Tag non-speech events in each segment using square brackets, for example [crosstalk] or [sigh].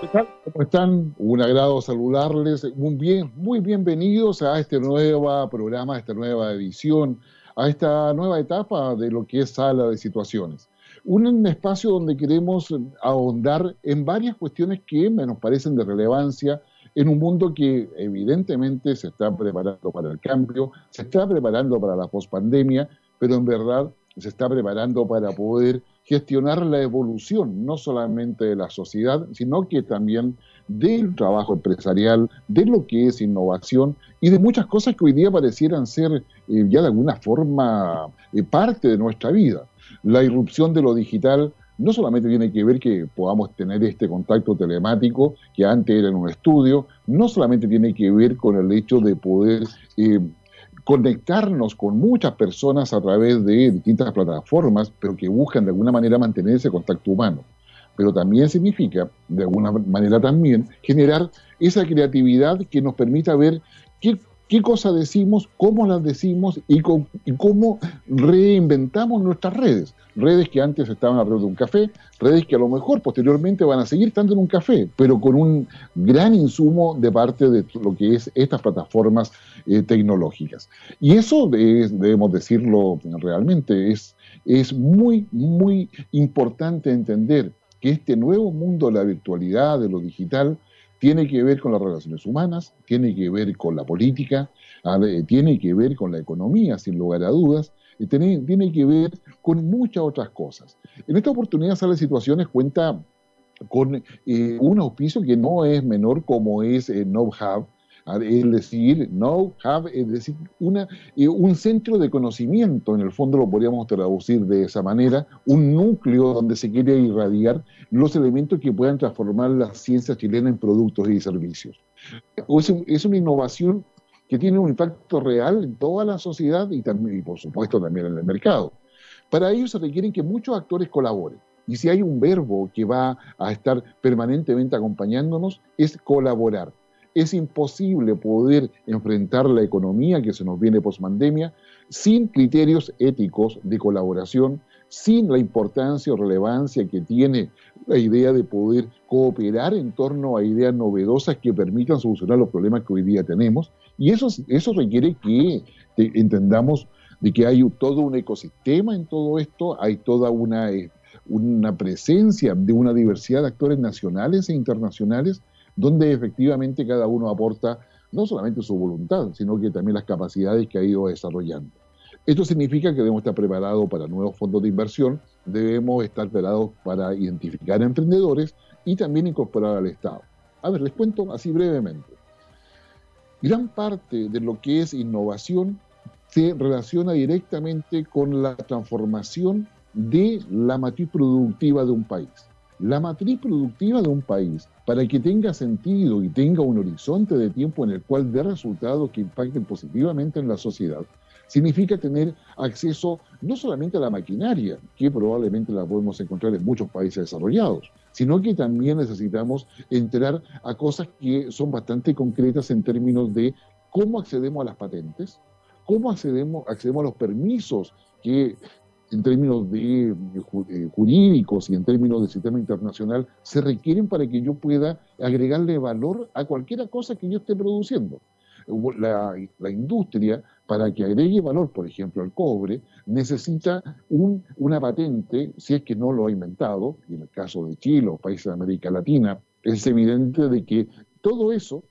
¿Cómo están? Un agrado saludarles. Muy bien, muy bienvenidos a este nuevo programa, a esta nueva edición, a esta nueva etapa de lo que es Sala de Situaciones. Un espacio donde queremos ahondar en varias cuestiones que nos parecen de relevancia en un mundo que evidentemente se está preparando para el cambio, se está preparando para la pospandemia, pero en verdad se está preparando para poder gestionar la evolución, no solamente de la sociedad, sino que también del trabajo empresarial, de lo que es innovación y de muchas cosas que hoy día parecieran ser eh, ya de alguna forma eh, parte de nuestra vida. La irrupción de lo digital no solamente tiene que ver que podamos tener este contacto telemático que antes era en un estudio, no solamente tiene que ver con el hecho de poder eh, conectarnos con muchas personas a través de distintas plataformas, pero que buscan de alguna manera mantener ese contacto humano. Pero también significa, de alguna manera también, generar esa creatividad que nos permita ver qué qué cosas decimos, cómo las decimos y, cómo reinventamos nuestras redes. Redes que antes estaban alrededor de un café, redes que a lo mejor posteriormente van a seguir estando en un café, pero con un gran insumo de parte de lo que es estas plataformas eh, tecnológicas. Y eso debemos decirlo realmente, es, es muy, muy importante entender que este nuevo mundo de la virtualidad, de lo digital, tiene que ver con las relaciones humanas, tiene que ver con la política, tiene que ver con la economía, sin lugar a dudas, tiene, tiene que ver con muchas otras cosas. En esta oportunidad Sala Situaciones cuenta con eh, un auspicio que no es menor como es eh, es decir, know, have, es decir, una, eh, un centro de conocimiento, en el fondo lo podríamos traducir de esa manera, un núcleo donde se quiere irradiar los elementos que puedan transformar la ciencia chilena en productos y servicios. Es, una innovación que tiene un impacto real en toda la sociedad y, también, y por supuesto también en el mercado. Para ello se requieren que muchos actores colaboren. Y si hay un verbo que va a estar permanentemente acompañándonos, es colaborar es imposible poder enfrentar la economía que se nos viene post-pandemia sin criterios éticos de colaboración, sin la importancia o relevancia que tiene la idea de poder cooperar en torno a ideas novedosas que permitan solucionar los problemas que hoy día tenemos. Y eso, eso requiere que entendamos de que hay todo un ecosistema en todo esto, hay toda una, eh, una presencia de una diversidad de actores nacionales e internacionales donde efectivamente cada uno aporta no solamente su voluntad, sino que también las capacidades que ha ido desarrollando. Esto significa que debemos estar preparados para nuevos fondos de inversión, debemos estar preparados para identificar emprendedores y también incorporar al Estado. A ver, les cuento así brevemente. Gran parte de lo que es innovación se relaciona directamente con la transformación de la matriz productiva de un país. La matriz productiva de un país, para que tenga sentido y tenga un horizonte de tiempo en el cual dé resultados que impacten positivamente en la sociedad, significa tener acceso no solamente a la maquinaria, que probablemente la podemos encontrar en muchos países desarrollados, sino que también necesitamos entrar a cosas que son bastante concretas en términos de cómo accedemos a las patentes, cómo accedemos, accedemos a los permisos que en términos de, eh, jurídicos y en términos del sistema internacional se requieren para que yo pueda agregarle valor a cualquier cosa que yo esté produciendo. La, la, industria, para que agregue valor, por ejemplo, al cobre, necesita un, una patente, si es que no lo ha inventado, y en el caso de Chile o países de América Latina, es evidente de que todo eso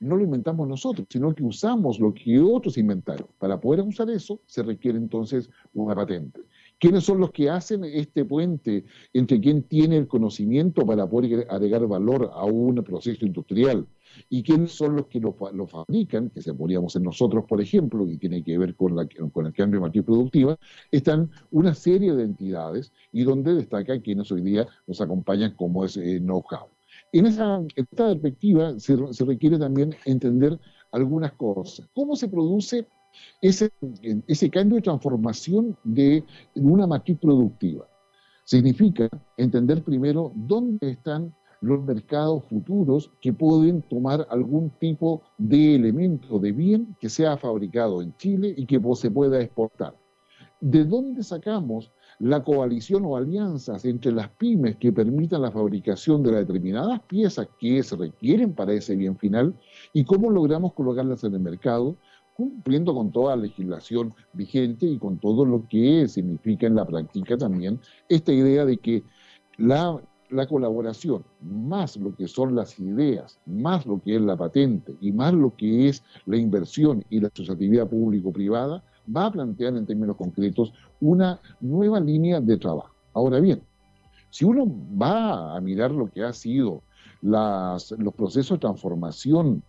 no lo inventamos nosotros, sino que usamos lo que otros inventaron. Para poder usar eso se requiere entonces una patente. ¿Quiénes son los que hacen este puente entre quien tiene el conocimiento para poder agregar valor a un proceso industrial? ¿Y quiénes son los que lo, fabrican, que se podríamos en nosotros, por ejemplo, que tiene que ver con, la, con el cambio de matriz productiva? Están una serie de entidades y donde destacan quienes hoy día nos acompañan como es eh, know-how. En esa, esta perspectiva se, requiere también entender algunas cosas. ¿Cómo se produce ese, ese cambio de transformación de una matriz productiva? Significa entender primero dónde están los mercados futuros que pueden tomar algún tipo de elemento de bien que sea fabricado en Chile y que se pueda exportar. ¿De dónde sacamos la coalición o alianzas entre las pymes que permitan la fabricación de las determinadas piezas que se requieren para ese bien final y cómo logramos colocarlas en el mercado, cumpliendo con toda la legislación vigente y con todo lo que significa en la práctica también esta idea de que la, la colaboración, más lo que son las ideas, más lo que es la patente y más lo que es la inversión y la asociatividad público-privada, va a plantear en términos concretos una nueva línea de trabajo. Ahora bien, si uno va a mirar lo que ha sido los procesos de transformación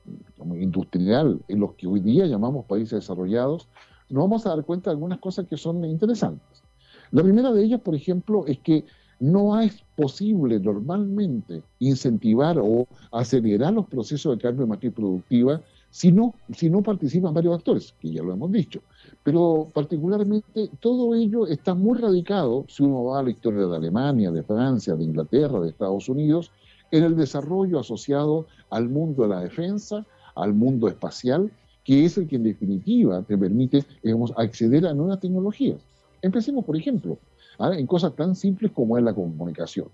industrial en los que hoy día llamamos países desarrollados, nos vamos a dar cuenta de algunas cosas que son interesantes. La primera de ellas, por ejemplo, es que no es posible normalmente incentivar o acelerar los procesos de cambio de matriz productiva si no, si no participan varios actores, que ya lo hemos dicho. Pero particularmente todo ello está muy radicado, si uno va a la historia de Alemania, de Francia, de Inglaterra, de Estados Unidos, en el desarrollo asociado al mundo de la defensa, al mundo espacial, que es el que en definitiva te permite digamos, acceder a nuevas tecnologías. Empecemos, por ejemplo, ¿ah? en cosas tan simples como es la comunicación.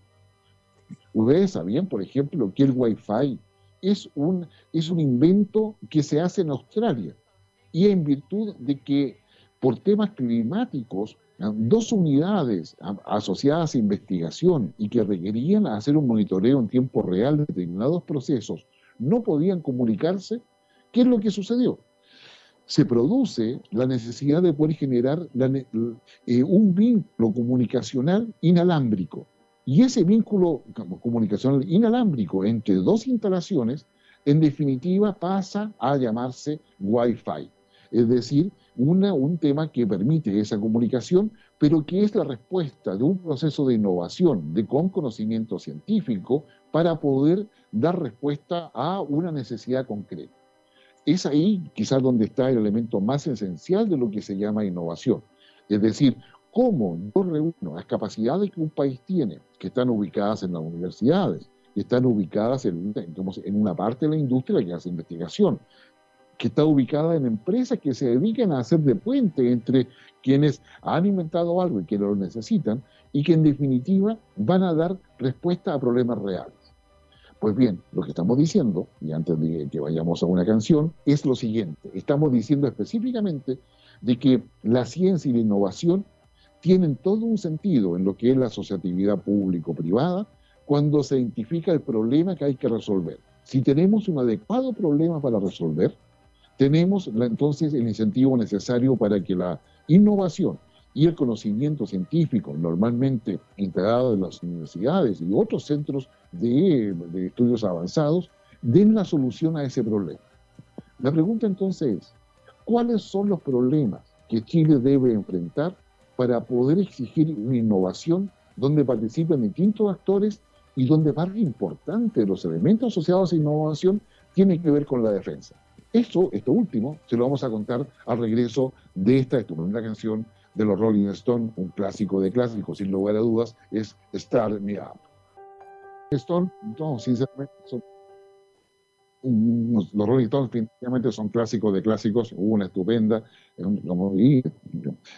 Ustedes sabían, por ejemplo, que el Wi-Fi es un, es un invento que se hace en Australia y en virtud de que por temas climáticos, dos unidades asociadas a investigación y que requerían hacer un monitoreo en tiempo real de determinados procesos no podían comunicarse, ¿qué es lo que sucedió? Se produce la necesidad de poder generar eh, un vínculo comunicacional inalámbrico y ese vínculo comunicacional inalámbrico entre dos instalaciones, en definitiva, pasa a llamarse Wi-Fi. Es decir, un tema que permite esa comunicación, pero que es la respuesta de un proceso de innovación, de con conocimiento científico, para poder dar respuesta a una necesidad concreta. Es ahí quizás donde está el elemento más esencial de lo que se llama innovación. Es decir, cómo yo reúno las capacidades que un país tiene, que están ubicadas en las universidades, que están ubicadas en, en una parte de la industria que hace investigación, que está ubicada en empresas que se dedican a hacer de puente entre quienes han inventado algo y quienes lo necesitan, y que en definitiva van a dar respuesta a problemas reales. Pues bien, lo que estamos diciendo, y antes de que vayamos a una canción, es lo siguiente. Estamos diciendo específicamente de que la ciencia y la innovación tienen todo un sentido en lo que es la asociatividad público-privada cuando se identifica el problema que hay que resolver. Si tenemos un adecuado problema para resolver, tenemos entonces el incentivo necesario para que la innovación y el conocimiento científico, normalmente integrado en las universidades y otros centros de, estudios avanzados, den la solución a ese problema. La pregunta entonces es, ¿cuáles son los problemas que Chile debe enfrentar para poder exigir una innovación donde participen distintos actores y donde parte importante de los elementos asociados a innovación tiene que ver con la defensa. Esto, esto último, se lo vamos a contar al regreso de esta estupenda canción de los Rolling Stones, un clásico de clásicos, sin lugar a dudas, es Start Me Up. Stone, los Rolling Stones definitivamente son clásicos de clásicos, una estupenda y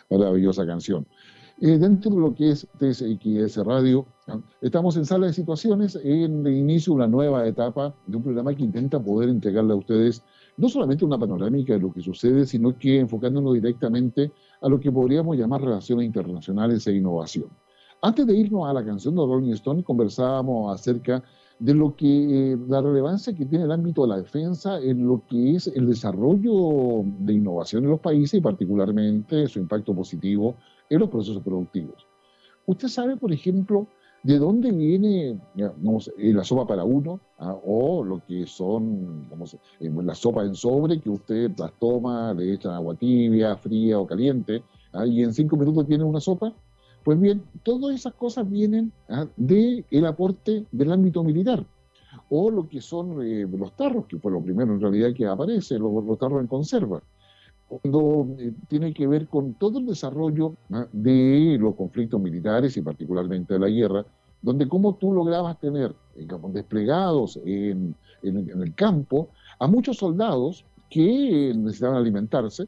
maravillosa canción. Eh, dentro de lo que es TSX Radio, estamos en sala de situaciones en el inicio de una nueva etapa de un programa que intenta poder entregarle a ustedes no solamente una panorámica de lo que sucede, sino que enfocándonos directamente a lo que podríamos llamar relaciones internacionales e innovación. Antes de irnos a la canción de Rolling Stone, conversábamos acerca de lo que la relevancia que tiene el ámbito de la defensa en lo que es el desarrollo de innovación en los países y particularmente su impacto positivo en los procesos productivos. Usted sabe, por ejemplo, de dónde viene eh, la sopa para uno ¿ah? o lo que son eh, la sopa en sobre que usted las toma, le echa agua tibia, fría o caliente ¿ah? y en cinco minutos tiene una sopa. Pues bien, todas esas cosas vienen ¿ah? del aporte del ámbito militar. O lo que son eh, los tarros, que fue lo primero en realidad que aparece, los, tarros en conserva. Cuando eh, tiene que ver con todo el desarrollo de los conflictos militares y particularmente de la guerra, donde como tú lograbas tener eh, desplegados en, el campo a muchos soldados que necesitaban alimentarse,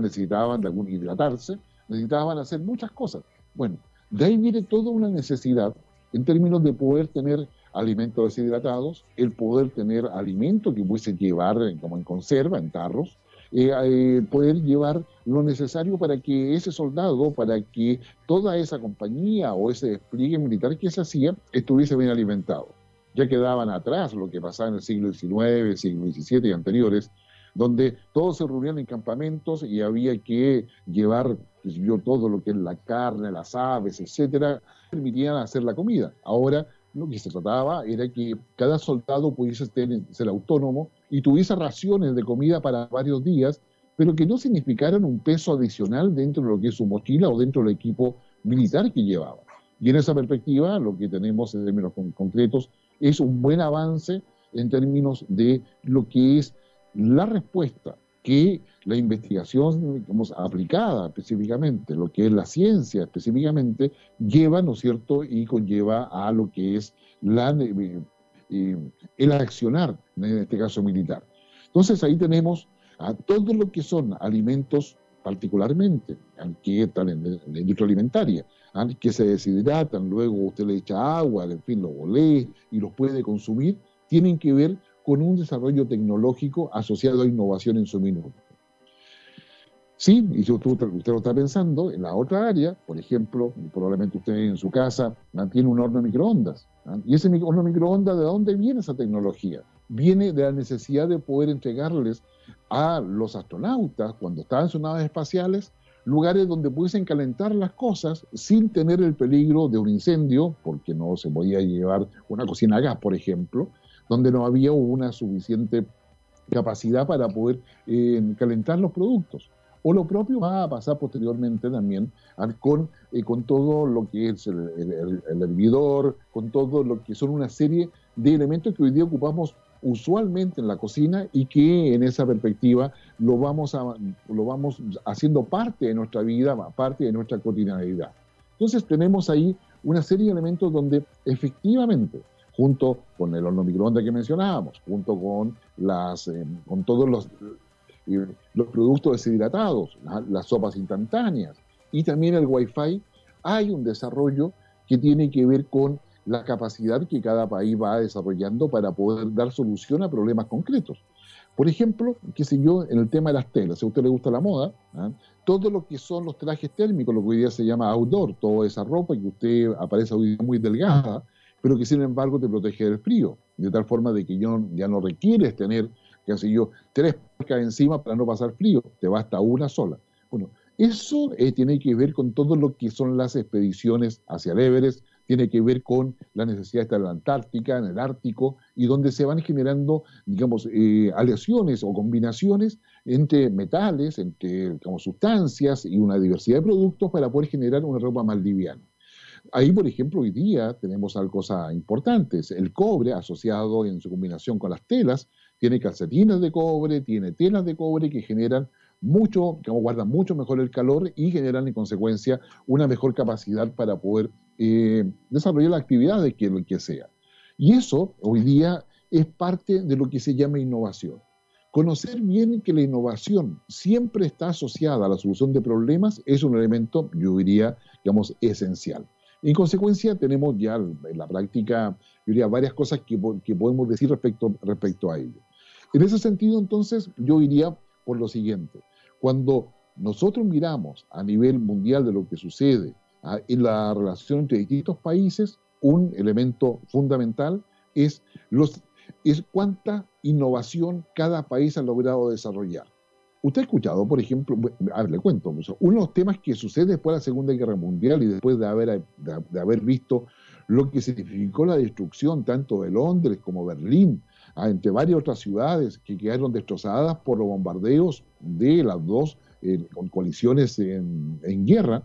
necesitaban de algún hidratarse, necesitaban hacer muchas cosas. Bueno, De ahí viene toda una necesidad en términos de poder tener alimentos deshidratados, el poder tener alimentos que pudiese llevar como en conserva, en tarros, eh, eh, poder llevar lo necesario para que ese soldado, para que toda esa compañía o ese despliegue militar que se hacía estuviese bien alimentado. Ya quedaban atrás lo que pasaba en el siglo XIX, siglo XVII y anteriores, donde todos se reunían en campamentos y había que llevar yo, todo lo que es la carne, las aves, etcétera, permitían hacer la comida. Ahora lo que se trataba era que cada soldado pudiese ser autónomo y tuviese raciones de comida para varios días, pero que no significaran un peso adicional dentro de lo que es su mochila o dentro del equipo militar que llevaba. Y en esa perspectiva, lo que tenemos en términos concretos es un buen avance en términos de lo que es la respuesta que la investigación digamos, aplicada específicamente, lo que es la ciencia específicamente, lleva, ¿no es cierto?, y conlleva a lo que es la, eh, eh, el accionar, en este caso militar. Entonces ahí tenemos a todo lo que son alimentos particularmente, que están en la industria alimentaria, que se deshidratan, luego usted le echa agua, en fin, los bolé y los puede consumir, tienen que ver con un desarrollo tecnológico asociado a innovación en su minuto. Sí, y si usted, lo está pensando, en la otra área, por ejemplo, probablemente usted en su casa mantiene un horno de microondas. ¿Y ese horno de microondas, ¿de dónde viene esa tecnología? Viene de la necesidad de poder entregarles a los astronautas, cuando estaban en sus naves espaciales, lugares donde pudiesen calentar las cosas sin tener el peligro de un incendio, porque no se podía llevar una cocina a gas, por ejemplo, donde no había una suficiente capacidad para poder eh, calentar los productos. O lo propio va a pasar posteriormente también con, eh, con todo lo que es el, hervidor, con todo lo que son una serie de elementos que hoy día ocupamos usualmente en la cocina y que en esa perspectiva lo vamos, a, lo vamos haciendo parte de nuestra vida, parte de nuestra cotidianidad. Entonces tenemos ahí una serie de elementos donde efectivamente junto con el horno microondas que mencionábamos, junto con, las, eh, con todos los, eh, los productos deshidratados, las sopas instantáneas y también el Wi-Fi, hay un desarrollo que tiene que ver con la capacidad que cada país va desarrollando para poder dar solución a problemas concretos. Por ejemplo, qué sé en el tema de las telas, si a usted le gusta la moda, ¿ah? todo lo que son los trajes térmicos, lo que hoy día se llama outdoor, toda esa ropa que usted aparece hoy muy delgada, pero que sin embargo te protege del frío, de tal forma de que ya no requieres tener, qué sé yo, tres parcas encima para no pasar frío, te basta una sola. Bueno, eso eh, tiene que ver con todo lo que son las expediciones hacia el Everest, tiene que ver con la necesidad de estar en la Antártica, en el Ártico, y donde se van generando, digamos, eh, aleaciones o combinaciones entre metales, entre sustancias y una diversidad de productos para poder generar una ropa más liviana. Ahí, por ejemplo, hoy día tenemos algo importantes. El cobre, asociado en su combinación con las telas, tiene calcetines de cobre, tiene telas de cobre que generan mucho, que guardan mucho mejor el calor y generan en consecuencia una mejor capacidad para poder eh, desarrollar la actividad de que lo que sea. Y eso hoy día es parte de lo que se llama innovación. Conocer bien que la innovación siempre está asociada a la solución de problemas es un elemento, yo diría, digamos, esencial. En consecuencia, tenemos ya en la práctica, yo diría, varias cosas que, podemos decir respecto, a ello. En ese sentido, entonces, yo iría por lo siguiente. Cuando nosotros miramos a nivel mundial de lo que sucede ah, en la relación entre distintos países, un elemento fundamental es cuánta innovación cada país ha logrado desarrollar. Usted ha escuchado, por ejemplo, a ver, le cuento, uno de los temas que sucede después de la Segunda Guerra Mundial y después de haber, de, haber visto lo que significó la destrucción tanto de Londres como Berlín, ah, entre varias otras ciudades que quedaron destrozadas por los bombardeos de las dos eh, coaliciones en, guerra,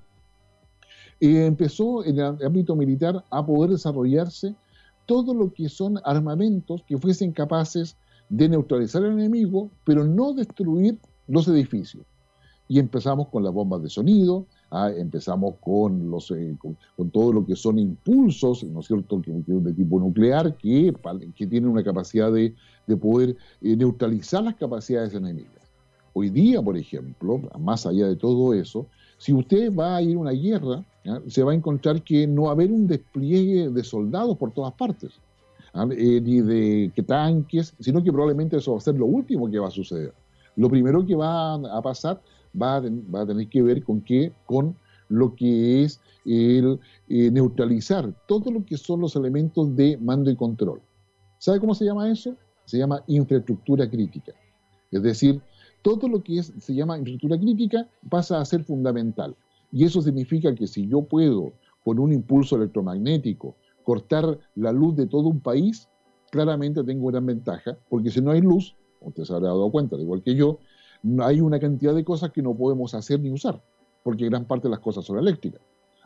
eh, empezó en el ámbito militar a poder desarrollarse todo lo que son armamentos que fuesen capaces de neutralizar al enemigo, pero no destruir los edificios. Y empezamos con las bombas de sonido, ah, empezamos con, los, eh, con, todo lo que son impulsos, ¿no es cierto?, que, de tipo nuclear, que, que tienen una capacidad de, de poder eh, neutralizar las capacidades enemigas. Hoy día, por ejemplo, más allá de todo eso, Si usted va a ir a una guerra, se va a encontrar que no va a haber un despliegue de soldados por todas partes, eh, ni de tanques, sino que probablemente eso va a ser lo último que va a suceder. Lo primero que va a pasar va a, va tener que ver con qué, con lo que es el eh, neutralizar todo lo que son los elementos de mando y control. ¿Sabe cómo se llama eso? Se llama infraestructura crítica. Es decir, todo lo que es, se llama infraestructura crítica pasa a ser fundamental. Y eso significa que si yo puedo, con un impulso electromagnético, cortar la luz de todo un país, claramente tengo gran ventaja, porque si no hay luz, usted se habrá dado cuenta, igual que yo, hay una cantidad de cosas que no podemos hacer ni usar, porque gran parte de las cosas son eléctricas.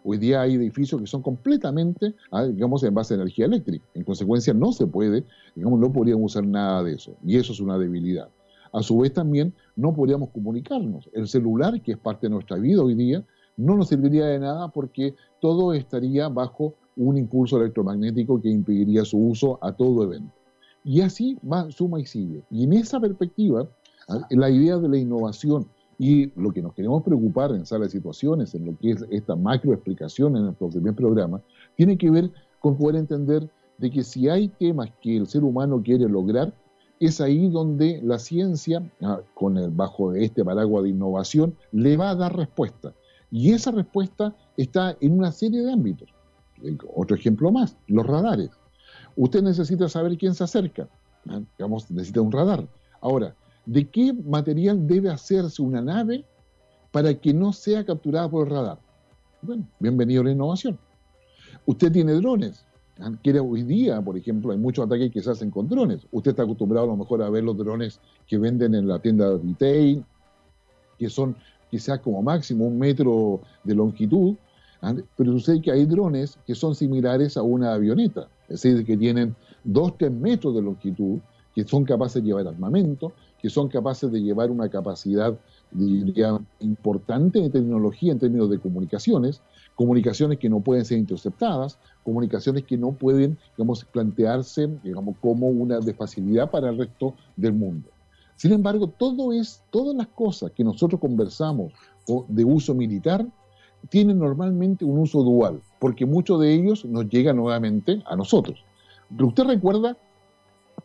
Hoy día hay edificios que son completamente, ah, digamos, en base a energía eléctrica. En consecuencia, no se puede, digamos, no podríamos usar nada de eso. Y eso es una debilidad. A su vez, también no podríamos comunicarnos. El celular, que es parte de nuestra vida hoy día, no nos serviría de nada porque todo estaría bajo un impulso electromagnético que impediría su uso a todo evento. Y así va, suma y sigue. Y en esa perspectiva, la idea de la innovación y lo que nos queremos preocupar en sala de situaciones, en lo que es esta macro explicación en nuestro primer programa, tiene que ver con poder entender de que si hay temas que el ser humano quiere lograr, es ahí donde la ciencia, ah, con el, bajo este paraguas de innovación, le va a dar respuesta. Y esa respuesta está en una serie de ámbitos. Otro ejemplo más, los radares. Usted necesita saber quién se acerca. Digamos, necesita un radar. Ahora, ¿De qué material debe hacerse una nave para que no sea capturada por el radar? Bueno, bienvenido a la innovación. Usted tiene drones. Hoy día, por ejemplo, hay muchos ataques que se hacen con drones. Usted está acostumbrado a lo mejor a ver los drones que venden en la tienda de retail, que son quizás como máximo un metro de longitud, pero sucede que hay drones que son similares a una avioneta, es decir, que tienen dos, tres metros de longitud, que son capaces de llevar armamento, que son capaces de llevar una capacidad diría, importante de tecnología en términos de comunicaciones, comunicaciones que no pueden ser interceptadas, comunicaciones que no pueden digamos, plantearse digamos, como una de facilidad para el resto del mundo. Sin embargo, todo es, todas las cosas que nosotros conversamos de uso militar tienen normalmente un uso dual, porque muchos de ellos nos llegan nuevamente a nosotros. Usted recuerda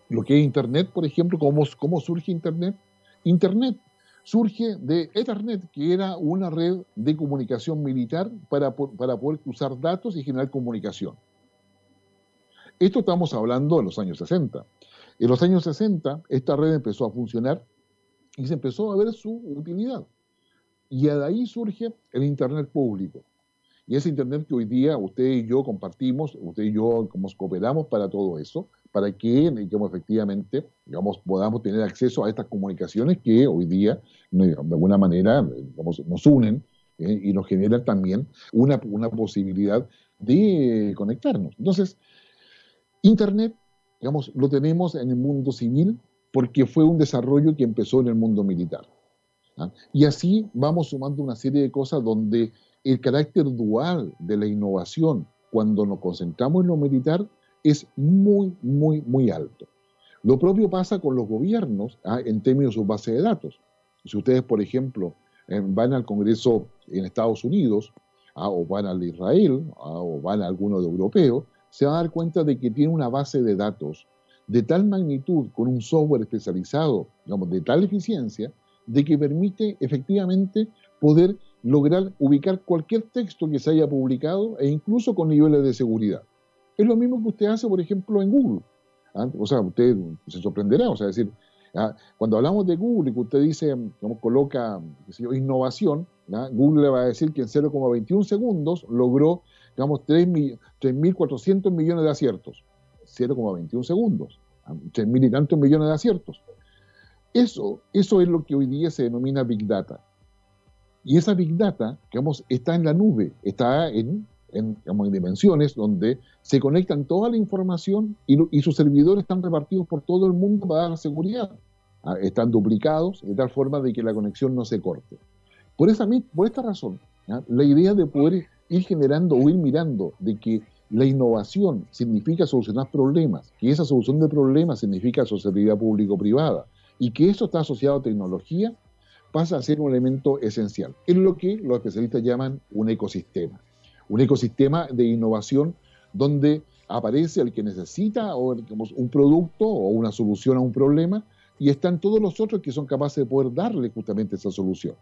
lo que es Internet, por ejemplo, ¿cómo, cómo surge Internet? Internet surge de Ethernet, que era una red de comunicación militar para, para poder cruzar datos y generar comunicación. Esto estamos hablando en los años 60. En los años 60, esta red empezó a funcionar y se empezó a ver su utilidad. Y de ahí surge el Internet público. Y ese Internet que hoy día usted y yo compartimos, usted y yo como cooperamos para todo eso, para que digamos, efectivamente digamos, podamos tener acceso a estas comunicaciones que hoy día de alguna manera nos unen eh, y nos generan también una, una posibilidad de conectarnos. Entonces, Internet, digamos, lo tenemos en el mundo civil porque fue un desarrollo que empezó en el mundo militar. ¿ah? Y así vamos sumando una serie de cosas donde el carácter dual de la innovación, cuando nos concentramos en lo militar, es muy, muy, muy alto. Lo propio pasa con los gobiernos ¿ah? en términos de su base de datos. Si ustedes, por ejemplo, van al Congreso en Estados Unidos, ¿ah? o van al Israel, ¿ah? o van a alguno de europeo, se van a dar cuenta de que tiene una base de datos de tal magnitud, con un software especializado, digamos, de tal eficiencia, de que permite efectivamente poder lograr ubicar cualquier texto que se haya publicado e incluso con niveles de seguridad. Es lo mismo que usted hace, por ejemplo, en Google. ¿ah? O sea, usted se sorprenderá, o sea, decir, ¿ah? cuando hablamos de Google y que usted dice, como coloca innovación, ¿ah? Google le va a decir que en 0,21 segundos logró, digamos, 3.400 millones de aciertos. 0,21 segundos. 3.000 y tantos millones de aciertos. Eso, eso es lo que hoy día se denomina Big Data. Y esa Big Data, digamos, está en la nube, está en en, dimensiones donde se conectan toda la información y, sus servidores están repartidos por todo el mundo para dar seguridad. Ah, están duplicados de tal forma de que la conexión no se corte. Por, esa, por esta razón, la idea de poder ir generando o ir mirando de que la innovación significa solucionar problemas, que esa solución de problemas significa sociedad público-privada y que eso está asociado a tecnología, pasa a ser un elemento esencial. Es lo que los especialistas llaman un ecosistema. Un ecosistema de innovación donde aparece el que necesita o, un producto o una solución a un problema y están todos los otros que son capaces de poder darle justamente esa solución.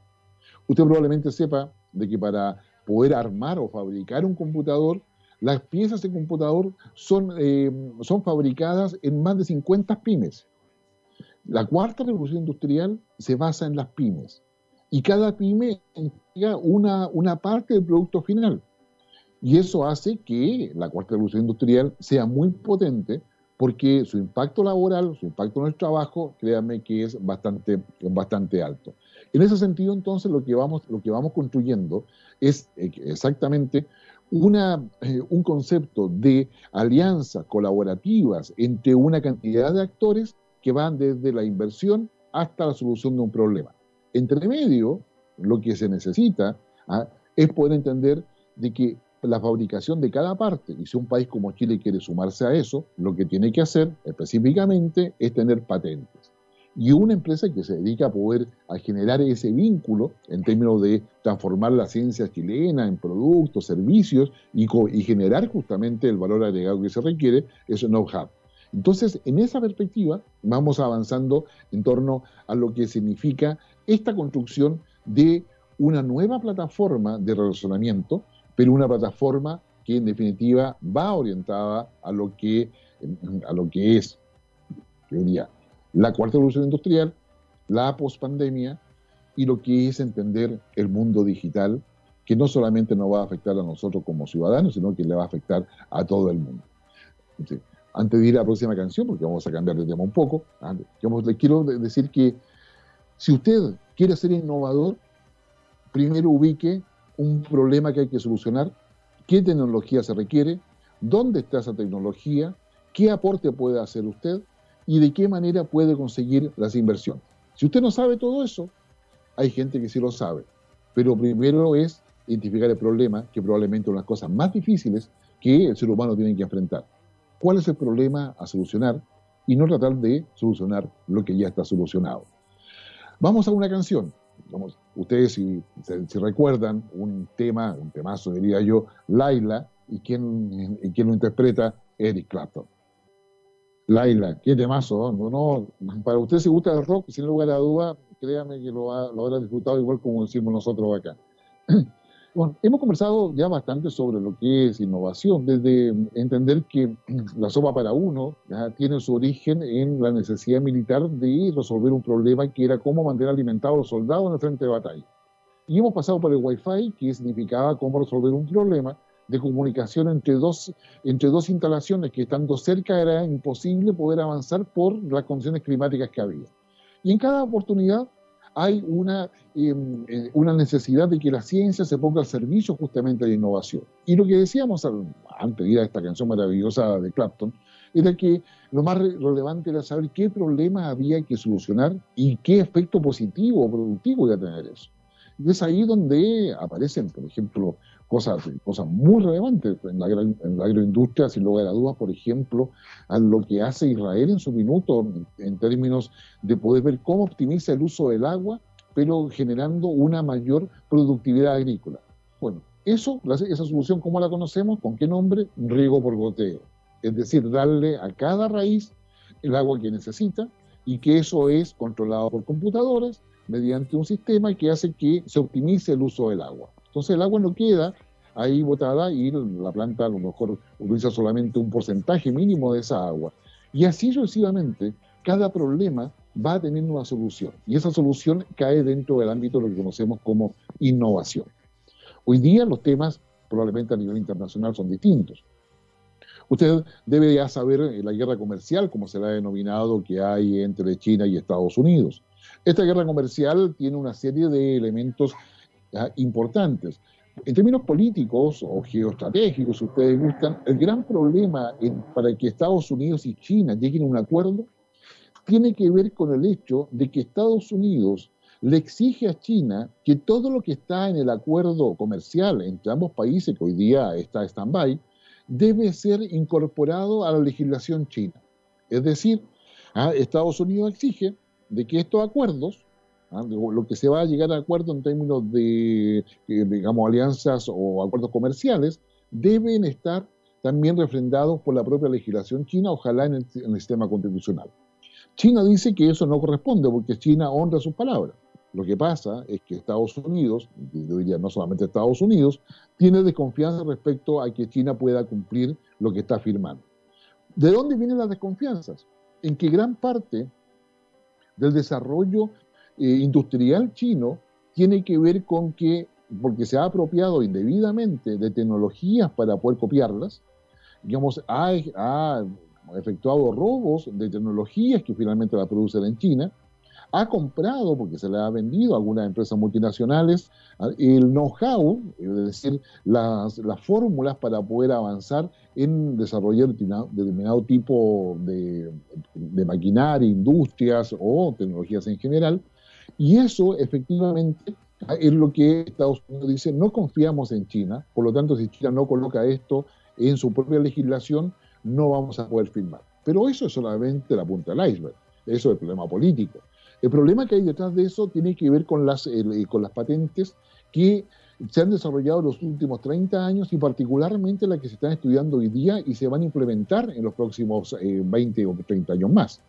Usted probablemente sepa de que para poder armar o fabricar un computador, las piezas de computador son, eh, son fabricadas en más de 50 pymes. La cuarta revolución industrial se basa en las pymes y cada pyme entrega una, una parte del producto final. Y eso hace que la cuarta revolución industrial sea muy potente porque su impacto laboral, su impacto en el trabajo, créanme que es bastante, bastante alto. En ese sentido, entonces, lo que vamos, lo que vamos construyendo es eh, exactamente una, eh, un concepto de alianzas colaborativas entre una cantidad de actores que van desde la inversión hasta la solución de un problema. Entre medio, lo que se necesita ¿ah? es poder entender de que la fabricación de cada parte, y si un país como Chile quiere sumarse a eso, lo que tiene que hacer específicamente es tener patentes. Y una empresa que se dedica a poder generar ese vínculo en términos de transformar la ciencia chilena en productos, servicios y, generar justamente el valor agregado que se requiere, es know-how. Entonces, en esa perspectiva, vamos avanzando en torno a lo que significa esta construcción de una nueva plataforma de relacionamiento pero una plataforma que en definitiva va orientada a lo que, a lo que es, yo diría, la cuarta revolución industrial, la pospandemia y lo que es entender el mundo digital, que no solamente nos va a afectar a nosotros como ciudadanos, sino que le va a afectar a todo el mundo. Antes de ir a la próxima canción, porque vamos a cambiar de tema un poco, le quiero decir que si usted quiere ser innovador, primero ubique un problema que hay que solucionar, qué tecnología se requiere, dónde está esa tecnología, qué aporte puede hacer usted y de qué manera puede conseguir las inversiones. Si usted no sabe todo eso, hay gente que sí lo sabe, pero primero es identificar el problema, que probablemente es una de las cosas más difíciles que el ser humano tiene que enfrentar. ¿Cuál es el problema a solucionar? Y no tratar de solucionar lo que ya está solucionado. Vamos a una canción ustedes si, recuerdan un tema, un temazo diría yo, Laila, y quién, y quién lo interpreta, Eric Clapton. Laila, qué temazo, ¿no? para usted si gusta el rock, sin lugar a duda, créame que lo, lo habrá disfrutado igual como decimos nosotros acá. Bueno, hemos conversado ya bastante sobre lo que es innovación, desde entender que [clears throat] la sopa para uno tiene su origen en la necesidad militar de resolver un problema que era cómo mantener alimentados a los soldados en el frente de batalla. Y hemos pasado por el Wi-Fi, que significaba cómo resolver un problema de comunicación entre dos, entre dos instalaciones que estando cerca era imposible poder avanzar por las condiciones climáticas que había. Y en cada oportunidad hay una, em, eh, una necesidad de que la ciencia se ponga al servicio justamente de innovación. Y lo que decíamos antes de ir a esta canción maravillosa de Clapton, era que lo más relevante era saber qué problema había que solucionar y qué efecto positivo o productivo iba a tener eso. Y es ahí donde aparecen, por ejemplo, cosas, cosas muy relevantes en la, en la agroindustria, sin lugar a dudas, por ejemplo, a lo que hace Israel en su minuto en términos de poder ver cómo optimiza el uso del agua, pero generando una mayor productividad agrícola. Bueno, eso, esa solución, ¿cómo la conocemos? ¿Con qué nombre? Riego por goteo. Es decir, darle a cada raíz el agua que necesita y que eso es controlado por computadoras mediante un sistema que hace que se optimice el uso del agua. Entonces el agua no queda ahí botada y la planta a lo mejor utiliza solamente un porcentaje mínimo de esa agua. Y así sucesivamente, cada problema va a tener una solución. Y esa solución cae dentro del ámbito de lo que conocemos como innovación. Hoy día los temas probablemente a nivel internacional son distintos. Usted debe ya saber eh, la guerra comercial, como se la ha denominado, que hay entre China y Estados Unidos. Esta guerra comercial tiene una serie de elementos importantes. En términos políticos o geoestratégicos, si ustedes gustan, el gran problema para que Estados Unidos y China lleguen a un acuerdo tiene que ver con el hecho de que Estados Unidos le exige a China que todo lo que está en el acuerdo comercial entre ambos países, que hoy día está stand-by, debe ser incorporado a la legislación china. Es decir, Estados Unidos exige de que estos acuerdos ¿ah? lo que se va a llegar a acuerdo en términos de, digamos, alianzas o acuerdos comerciales, deben estar también refrendados por la propia legislación china, ojalá en el, sistema constitucional. China dice que eso no corresponde porque China honra sus palabras. Lo que pasa es que Estados Unidos, yo diría no solamente Estados Unidos, tiene desconfianza respecto a que China pueda cumplir lo que está firmando. ¿De dónde vienen las desconfianzas? En que gran parte del desarrollo eh, industrial chino tiene que ver con que, porque se ha apropiado indebidamente de tecnologías para poder copiarlas, digamos, ha, efectuado robos de tecnologías que finalmente la producen en China, ha comprado, porque se le ha vendido a algunas empresas multinacionales, el know-how, es decir, las, las, fórmulas para poder avanzar en desarrollar determinado, tipo de, maquinaria, industrias o tecnologías en general. Y eso efectivamente es lo que Estados Unidos dice, no confiamos en China, por lo tanto si China no coloca esto en su propia legislación, no vamos a poder firmar. Pero eso es solamente la punta del iceberg, eso es el problema político. El problema que hay detrás de eso tiene que ver con las, con las patentes que se han desarrollado en los últimos 30 años y particularmente las que se están estudiando hoy día y se van a implementar en los próximos 20 eh, o 30 años más.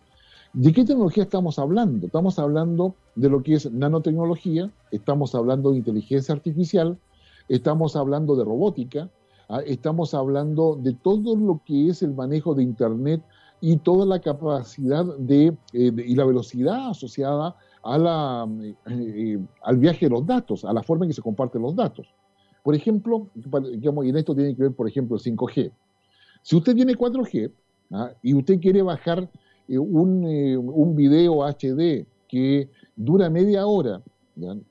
¿De qué tecnología estamos hablando? Estamos hablando de lo que es nanotecnología, estamos hablando de inteligencia artificial, estamos hablando de robótica, ah, estamos hablando de todo lo que es el manejo de Internet y toda la capacidad de, eh, y la velocidad asociada a la, eh, eh, al viaje de los datos, a la forma en que se comparten los datos. Por ejemplo, digamos, y en esto tiene que ver, por ejemplo, el 5G. Si usted tiene 4G ¿ah? y usted quiere bajar un, un, video HD que dura media hora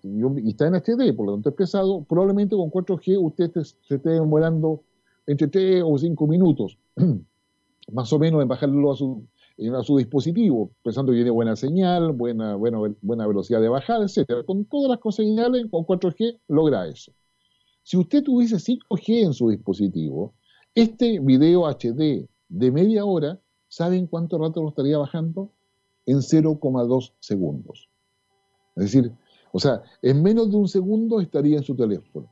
y está en HD, por lo tanto es pesado, probablemente con 4G usted se esté demorando entre 3 o 5 minutos. [clears throat] más o menos en bajarlo a su, a su dispositivo, pensando que tiene buena señal, buena, buena, buena velocidad de bajada, etcétera. Con todas las señales, con 4G logra eso. Si usted tuviese 5G en su dispositivo, este video HD de media hora, ¿saben cuánto rato lo estaría bajando? En 0,2 segundos. Es decir, o sea, en menos de un segundo estaría en su teléfono.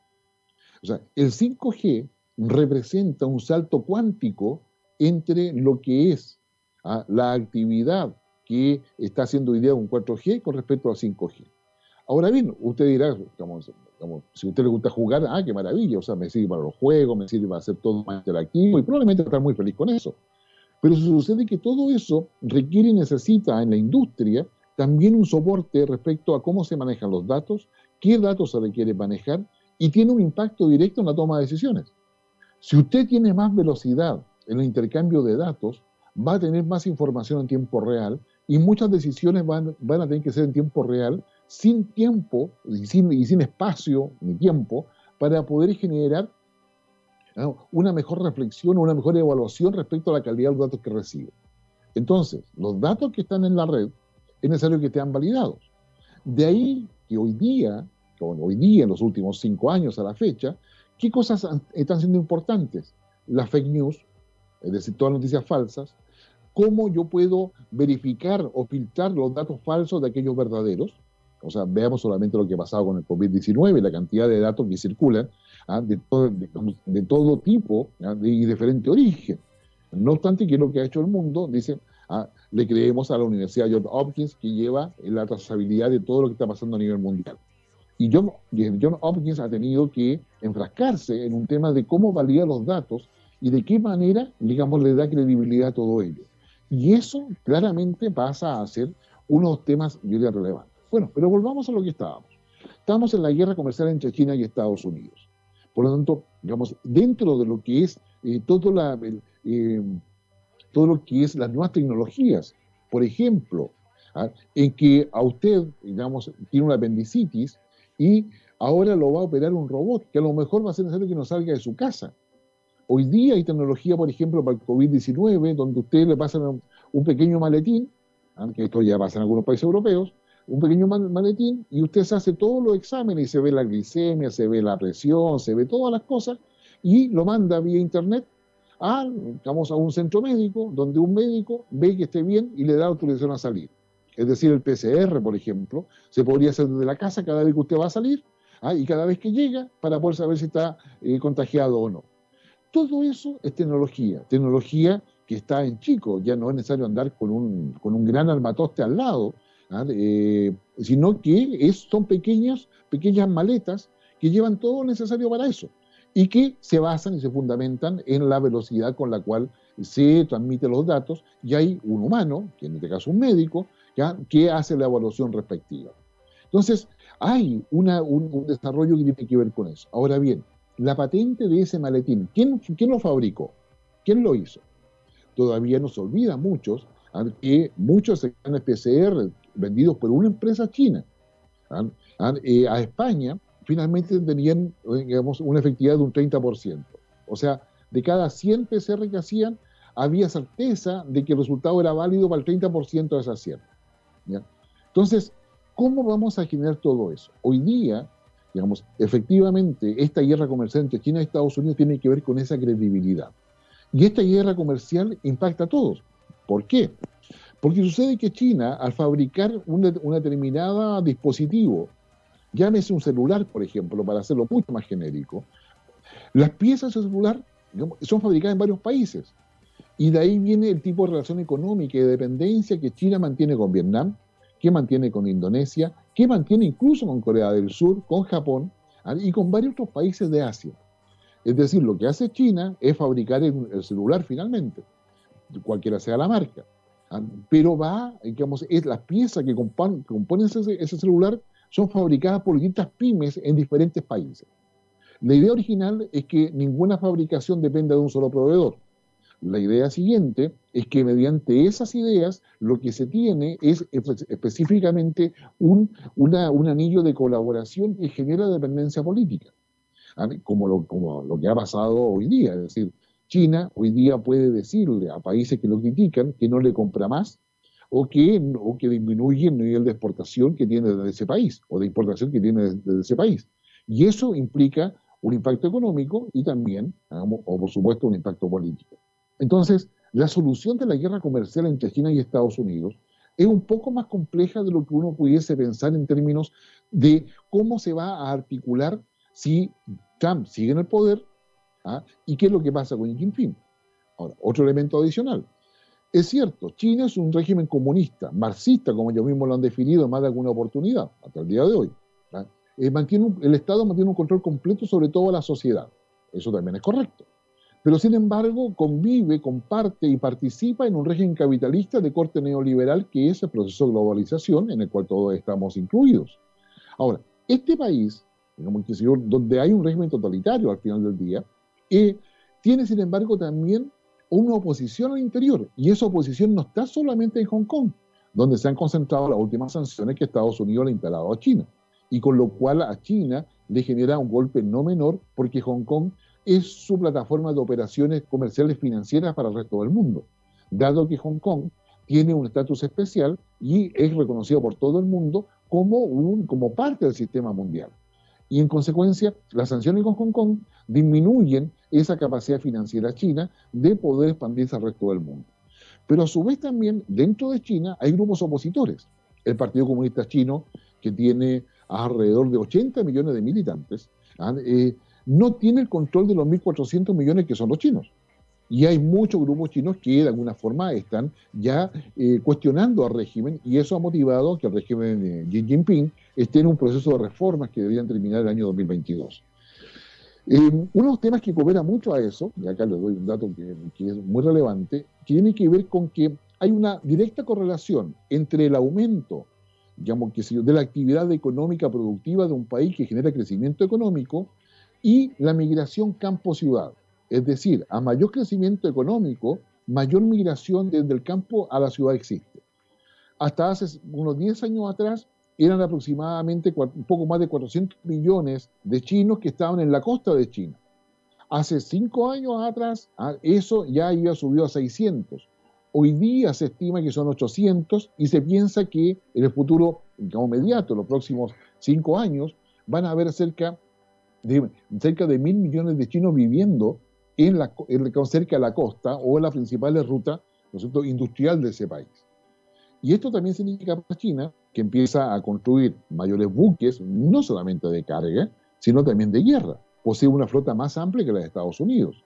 O sea, el 5G representa un salto cuántico entre lo que es ¿ah? la actividad que está haciendo hoy día un 4G con respecto a 5G. Ahora bien, usted dirá, si a usted le gusta jugar, ah, qué maravilla, o sea, me sirve para los juegos, me sirve para hacer todo más interactivo y probablemente estar muy feliz con eso. Pero sucede que todo eso requiere y necesita en la industria también un soporte respecto a cómo se manejan los datos, qué datos se requiere manejar y tiene un impacto directo en la toma de decisiones. Si usted tiene más velocidad en el intercambio de datos, va a tener más información en tiempo real y muchas decisiones van, a tener que ser en tiempo real, sin tiempo y sin, y sin espacio ni tiempo, para poder generar una mejor reflexión o una mejor evaluación respecto a la calidad de los datos que recibe. Entonces, los datos que están en la red es necesario que estén validados. De ahí que hoy día, hoy día en los últimos cinco años a la fecha, ¿qué cosas están siendo importantes? Las fake news, es decir, todas las noticias falsas, cómo yo puedo verificar o filtrar los datos falsos de aquellos verdaderos. O sea, veamos solamente lo que ha pasado con el COVID-19, la cantidad de datos que circulan ¿ah? de, todo, tipo ¿ah? y diferente origen. No obstante, que lo que ha hecho el mundo, dice, ¿ah? le creemos a la Universidad Johns Hopkins que lleva la trazabilidad de todo lo que está pasando a nivel mundial. Y John, John Hopkins ha tenido que enfrascarse en un tema de cómo valía los datos y de qué manera, digamos, le da credibilidad a todo ello. Y eso claramente pasa a ser uno de los temas, yo diría, relevantes. Bueno, pero volvamos a lo que estábamos. Estamos en la guerra comercial entre China y Estados Unidos. Por lo tanto, digamos, dentro de lo que es eh, todo, la, eh, todo lo que es las nuevas tecnologías, por ejemplo, ¿ah? en que a usted, digamos, tiene una apendicitis y ahora lo va a operar un robot, que a lo mejor va a ser necesario que no salga de su casa. Hoy día hay tecnología, por ejemplo, para el COVID-19, donde usted le pasa un pequeño maletín, ¿ah? esto ya pasa en algunos países europeos, un pequeño maletín y usted se hace todos los exámenes y se ve la glicemia, se ve la presión, se ve todas las cosas y lo manda vía internet a, vamos a un centro médico donde un médico ve que esté bien y le da autorización a salir. Es decir, el PCR, por ejemplo, se podría hacer desde la casa cada vez que usted va a salir ¿ah? y cada vez que llega para poder saber si está eh, contagiado o no. Todo eso es tecnología, tecnología que está en chico, ya no es necesario andar con un, con un gran armatoste al lado. Eh, sino que son pequeñas, pequeñas maletas que llevan todo lo necesario para eso y que se basan y se fundamentan en la velocidad con la cual se transmiten los datos y hay un humano, que en este caso un médico, que hace la evaluación respectiva. Entonces, hay un, desarrollo que tiene que ver con eso. Ahora bien, la patente de ese maletín, ¿quién, quién lo fabricó? ¿Quién lo hizo? Todavía nos olvida muchos que muchos exámenes PCR vendidos por una empresa china eh, a España finalmente tenían digamos, una efectividad de un 30%. O sea, de cada 100 PCR que hacían, había certeza de que el resultado era válido para el 30% de esas 100. Entonces, ¿cómo vamos a generar todo eso? Hoy día, digamos, efectivamente, esta guerra comercial entre China y Estados Unidos tiene que ver con esa credibilidad. Y esta guerra comercial impacta a todos. ¿Por qué? Porque sucede que China, al fabricar un determinado dispositivo, llámese un celular, por ejemplo, para hacerlo mucho más genérico, las piezas de celular son fabricadas en varios países. Y de ahí viene el tipo de relación económica y de dependencia que China mantiene con Vietnam, que mantiene con Indonesia, que mantiene incluso con Corea del Sur, con Japón ¿ah? y con varios otros países de Asia. Es decir, lo que hace China es fabricar el, celular finalmente, cualquiera sea la marca. ¿ah? Pero va, digamos, es la pieza que compone, ese, celular son fabricadas por distintas pymes en diferentes países. La idea original es que ninguna fabricación dependa de un solo proveedor. La idea siguiente es que mediante esas ideas lo que se tiene es específicamente un, anillo de colaboración que genera dependencia política, ¿ah? como lo que ha pasado hoy día. Es decir, China hoy día puede decirle a países que lo critican que no le compra más o que, o que disminuye el nivel de exportación que tiene desde ese país o de importación que tiene desde ese país. Y eso implica un impacto económico y también, o por supuesto, un impacto político. Entonces, la solución de la guerra comercial entre China y Estados Unidos es un poco más compleja de lo que uno pudiese pensar en términos de cómo se va a articular si Trump sigue en el poder ¿ah? y qué es lo que pasa con Xi Jinping. Ahora, otro elemento adicional. Es cierto, China es un régimen comunista, marxista, como ellos mismos lo han definido en más de alguna oportunidad, hasta el día de hoy. Eh, mantiene el Estado mantiene un control completo sobre toda la sociedad. Eso también es correcto. Pero sin embargo, convive, comparte y participa en un régimen capitalista de corte neoliberal que es el proceso de globalización en el cual todos estamos incluidos. Ahora, este país, donde hay un régimen totalitario al final del día, eh, tiene sin embargo también una oposición al interior. Y esa oposición no está solamente en Hong Kong, donde se han concentrado las últimas sanciones que Estados Unidos le ha instalado a China y con lo cual a China le genera un golpe no menor porque Hong Kong es su plataforma de operaciones comerciales financieras para el resto del mundo, dado que Hong Kong tiene un estatus especial y es reconocido por todo el mundo como, un, como parte del sistema mundial. Y en consecuencia, las sanciones con Hong Kong disminuyen esa capacidad financiera china de poder expandirse al resto del mundo. Pero a su vez también dentro de China hay grupos opositores. El Partido Comunista Chino, que tiene alrededor de 80 millones de militantes, ¿ah? eh, no tiene el control de los 1.400 millones que son los chinos. Y hay muchos grupos chinos que de alguna forma están ya eh, cuestionando al régimen y eso ha motivado que el régimen de Xi Jinping esté en un proceso de reformas que deberían terminar el año 2022. Eh, uno de los temas que coopera mucho a eso, y acá les doy un dato que, que es muy relevante, tiene que ver con que hay una directa correlación entre el aumento digamos, que de la actividad económica productiva de un país que genera crecimiento económico y la migración campo-ciudad. Es decir, a mayor crecimiento económico, mayor migración desde el campo a la ciudad existe. Hasta hace unos 10 años atrás eran aproximadamente un poco más de 400 millones de chinos que estaban en la costa de China. Hace 5 años atrás ah, eso ya había subido a 600. Hoy día se estima que son 800 y se piensa que en el futuro, inmediato, los próximos cinco años, van a haber cerca cerca de mil millones de chinos viviendo en la, cerca de la costa o en la principal ruta industrial de ese país. Y esto también significa para China que empieza a construir mayores buques, no solamente de carga, sino también de guerra. Posee una flota más amplia que la de Estados Unidos.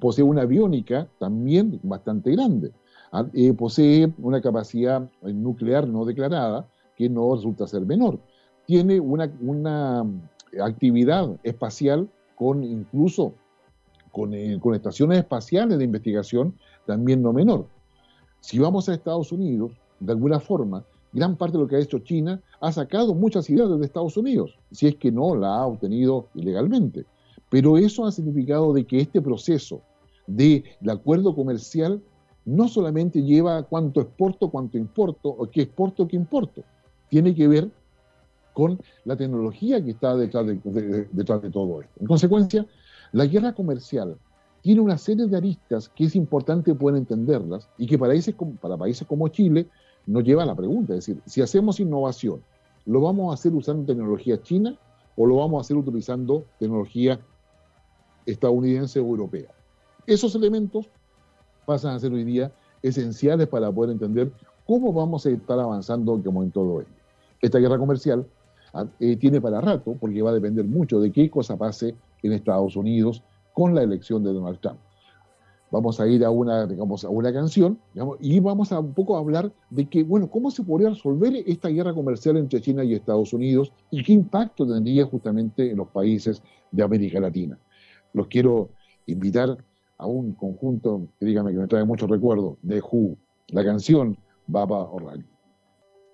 Posee una aviónica también bastante grande. Ah, eh, posee una capacidad nuclear no declarada que no resulta ser menor. Tiene una, una actividad espacial con incluso con, eh, con estaciones espaciales de investigación también no menor. Si vamos a Estados Unidos, de alguna forma, gran parte de lo que ha hecho China ha sacado muchas ideas de Estados Unidos, si es que no la ha obtenido ilegalmente. Pero eso ha significado de que este proceso del acuerdo comercial no solamente lleva cuánto exporto, cuánto importo, o qué exporto, qué importo. Tiene que ver con la tecnología que está detrás de, detrás de todo esto. En consecuencia, la guerra comercial tiene una serie de aristas que es importante poder entenderlas y que para países, como, Chile nos lleva a la pregunta, es decir, si hacemos innovación, ¿lo vamos a hacer usando tecnología china o lo vamos a hacer utilizando tecnología estadounidense o europea? Esos elementos pasan a ser hoy día esenciales para poder entender cómo vamos a estar avanzando como en todo esto. Esta guerra comercial ah, eh, tiene para rato, porque va a depender mucho de qué cosa pase en Estados Unidos con la elección de Donald Trump. Vamos a ir a una, digamos, a una canción y vamos a un poco hablar de que, bueno, cómo se podría resolver esta guerra comercial entre China y Estados Unidos y qué impacto tendría justamente en los países de América Latina. Los quiero invitar a un conjunto que dígame que me trae muchos recuerdos de Who, la canción Baba O'Reilly.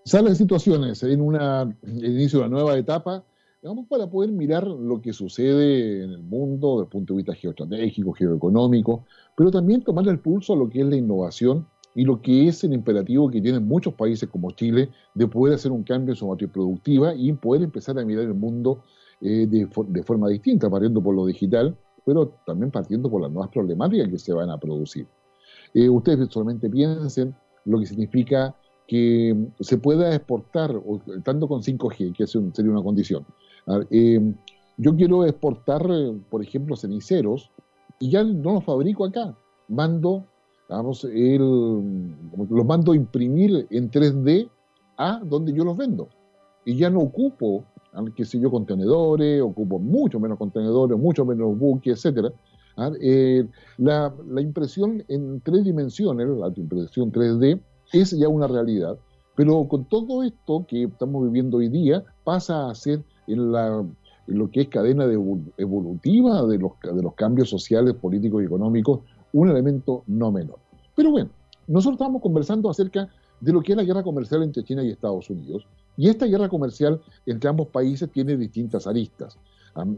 Salen situaciones en el inicio de una nueva etapa digamos, para poder mirar lo que sucede en el mundo desde el punto de vista geoestratégico, geoeconómico, pero también tomar el pulso a lo que es la innovación y lo que es el imperativo que tienen muchos países como Chile de poder hacer un cambio en su matriz productiva y poder empezar a mirar el mundo eh, de, forma distinta, partiendo por lo digital, pero también partiendo por las nuevas problemáticas que se van a producir. Eh, ustedes solamente piensen lo que significa que se pueda exportar, tanto con 5G, que sería una condición, eh, yo quiero exportar, eh, por ejemplo, ceniceros y ya no los fabrico acá. Mando, vamos, los mando a imprimir en 3D a donde yo los vendo. Y ya no ocupo, qué sé yo, contenedores, ocupo mucho menos contenedores, mucho menos buques, etc. Eh, la, la, impresión en tres dimensiones, la impresión 3D, es ya una realidad. Pero con todo esto que estamos viviendo hoy día, pasa a ser en, la, lo que es cadena de evolutiva de los, de los cambios sociales, políticos y económicos, un elemento no menor. Pero bueno, nosotros estamos conversando acerca de lo que es la guerra comercial entre China y Estados Unidos. Y esta guerra comercial entre ambos países tiene distintas aristas,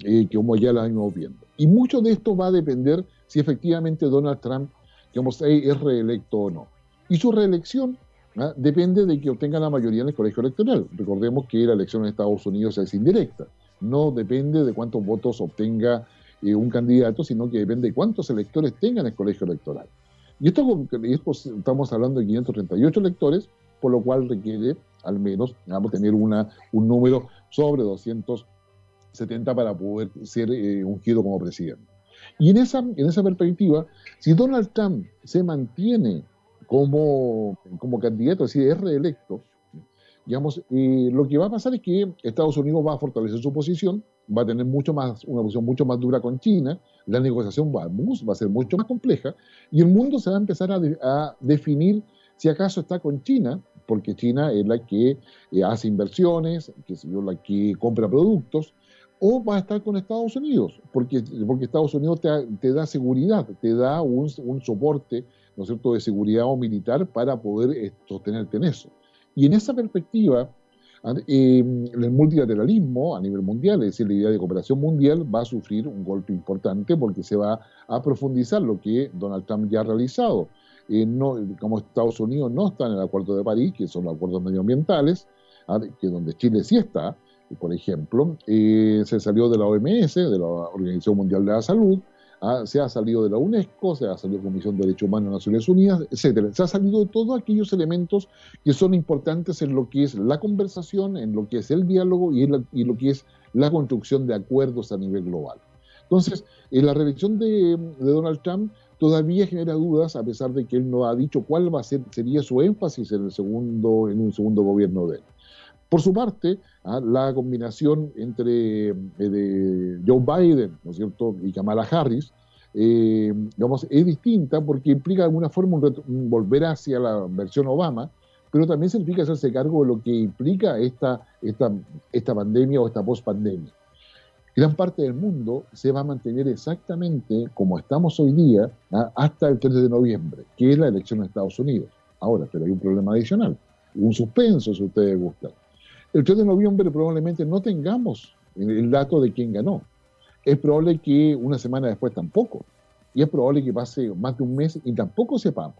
eh, que como ya la hemos viendo. Y mucho de esto va a depender si efectivamente Donald Trump digamos, es reelecto o no. Y su reelección ¿ah? depende de que obtenga la mayoría en el colegio electoral. Recordemos que la elección en Estados Unidos es indirecta, no depende de cuántos votos obtenga eh, un candidato, sino que depende de cuántos electores tengan el colegio electoral. Y esto, estamos hablando de 538 electores, por lo cual requiere al menos tener una, un número sobre 270 para poder ser eh, ungido como presidente. Y en esa, en esa perspectiva, si Donald Trump se mantiene como, como candidato, decir, es reelecto, digamos, lo que va a pasar es que Estados Unidos va a fortalecer su posición, va a tener mucho más, una posición mucho más dura con China, la negociación va, va a ser mucho más compleja y el mundo se va a empezar a, a definir si acaso está con China, porque China es la que eh, hace inversiones, que es la que compra productos, o va a estar con Estados Unidos, porque, porque Estados Unidos te, te da seguridad, te da un, un soporte ¿no es cierto?, de seguridad o militar para poder eh, sostenerte en eso. Y en esa perspectiva, em, el multilateralismo a nivel mundial, es decir, la idea de cooperación mundial, va a sufrir un golpe importante porque se va a profundizar lo que Donald Trump ya ha realizado. Eh, no, como Estados Unidos no está en el Acuerdo de París, que son los acuerdos medioambientales, que donde Chile sí está, por ejemplo, eh, se salió de la OMS, de la Organización Mundial de la Salud, se ha salido de la UNESCO, se ha salido de la Comisión de Derechos Humanos de Naciones Unidas, etcétera. Se ha salido de todos aquellos elementos que son importantes en lo que es la conversación, en lo que es el diálogo y, en lo que es la construcción de acuerdos a nivel global. Entonces, en la reelección de, Donald Trump todavía genera dudas a pesar de que él no ha dicho cuál va a ser, sería su énfasis en, el segundo, en un segundo gobierno de él. Por su parte, ¿ah? la combinación entre eh, Joe Biden ¿no es cierto? y Kamala Harris eh, digamos, es distinta porque implica de alguna forma volver hacia la versión Obama, pero también significa hacerse cargo de lo que implica esta, esta, esta pandemia o esta post-pandemia. Gran parte del mundo se va a mantener exactamente como estamos hoy día ¿ah? hasta el 3 de noviembre, que es la elección de Estados Unidos. Ahora, pero hay un problema adicional, un suspenso si ustedes gustan. El 3 de noviembre probablemente no tengamos el dato de quién ganó es probable que una semana después tampoco. Y es probable que pase más de un mes y tampoco sepamos.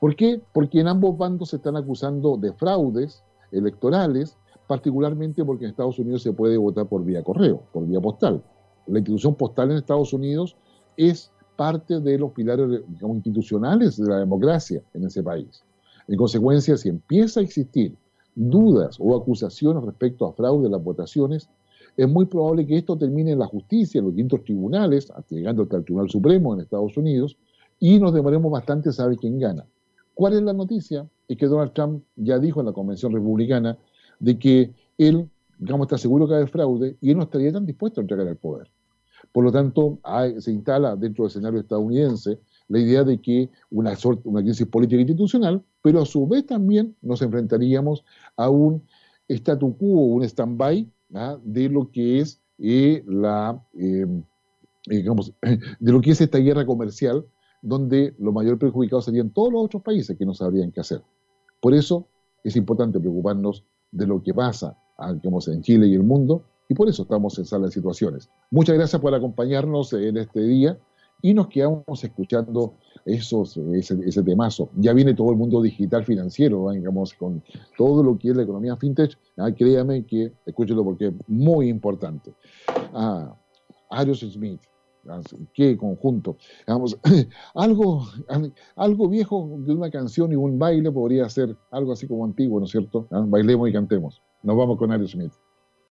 ¿Por qué? Porque en ambos bandos se están acusando de fraudes electorales, particularmente porque en Estados Unidos se puede votar por vía correo, por vía postal. La institución postal en Estados Unidos es parte de los pilares institucionales de la democracia en ese país. En consecuencia, si empieza a existir dudas o acusaciones respecto a fraude en las votaciones, es muy probable que esto termine en la justicia, en los distintos tribunales, llegando hasta el Tribunal Supremo en Estados Unidos, y nos demoremos bastante a saber quién gana. ¿Cuál es la noticia? Es que Donald Trump ya dijo en la Convención Republicana de que él, digamos, está seguro que hay fraude y él no estaría tan dispuesto a entregar el poder. Por lo tanto, se instala dentro del escenario estadounidense la idea de que una, crisis política institucional, pero a su vez también nos enfrentaríamos a un statu quo, un stand-by ¿ah? de lo que es eh, la, eh, digamos, [laughs] de lo que es esta guerra comercial, donde los mayores perjudicados serían todos los otros países que no sabrían qué hacer. Por eso es importante preocuparnos de lo que pasa ah, digamos, en Chile y el mundo, y por eso estamos en sala de situaciones. Muchas gracias por acompañarnos en este día y nos quedamos escuchando esos, ese, temazo. Ya viene todo el mundo digital financiero, digamos, con todo lo que es la economía fintech. Ah, créame que escúchelo porque es muy importante. Ah, Arius Smith, ah, qué conjunto. Digamos, [coughs] algo, algo viejo de una canción y un baile podría ser algo así como antiguo, ¿no es cierto? Ah, bailemos y cantemos. Nos vamos con Arius Smith.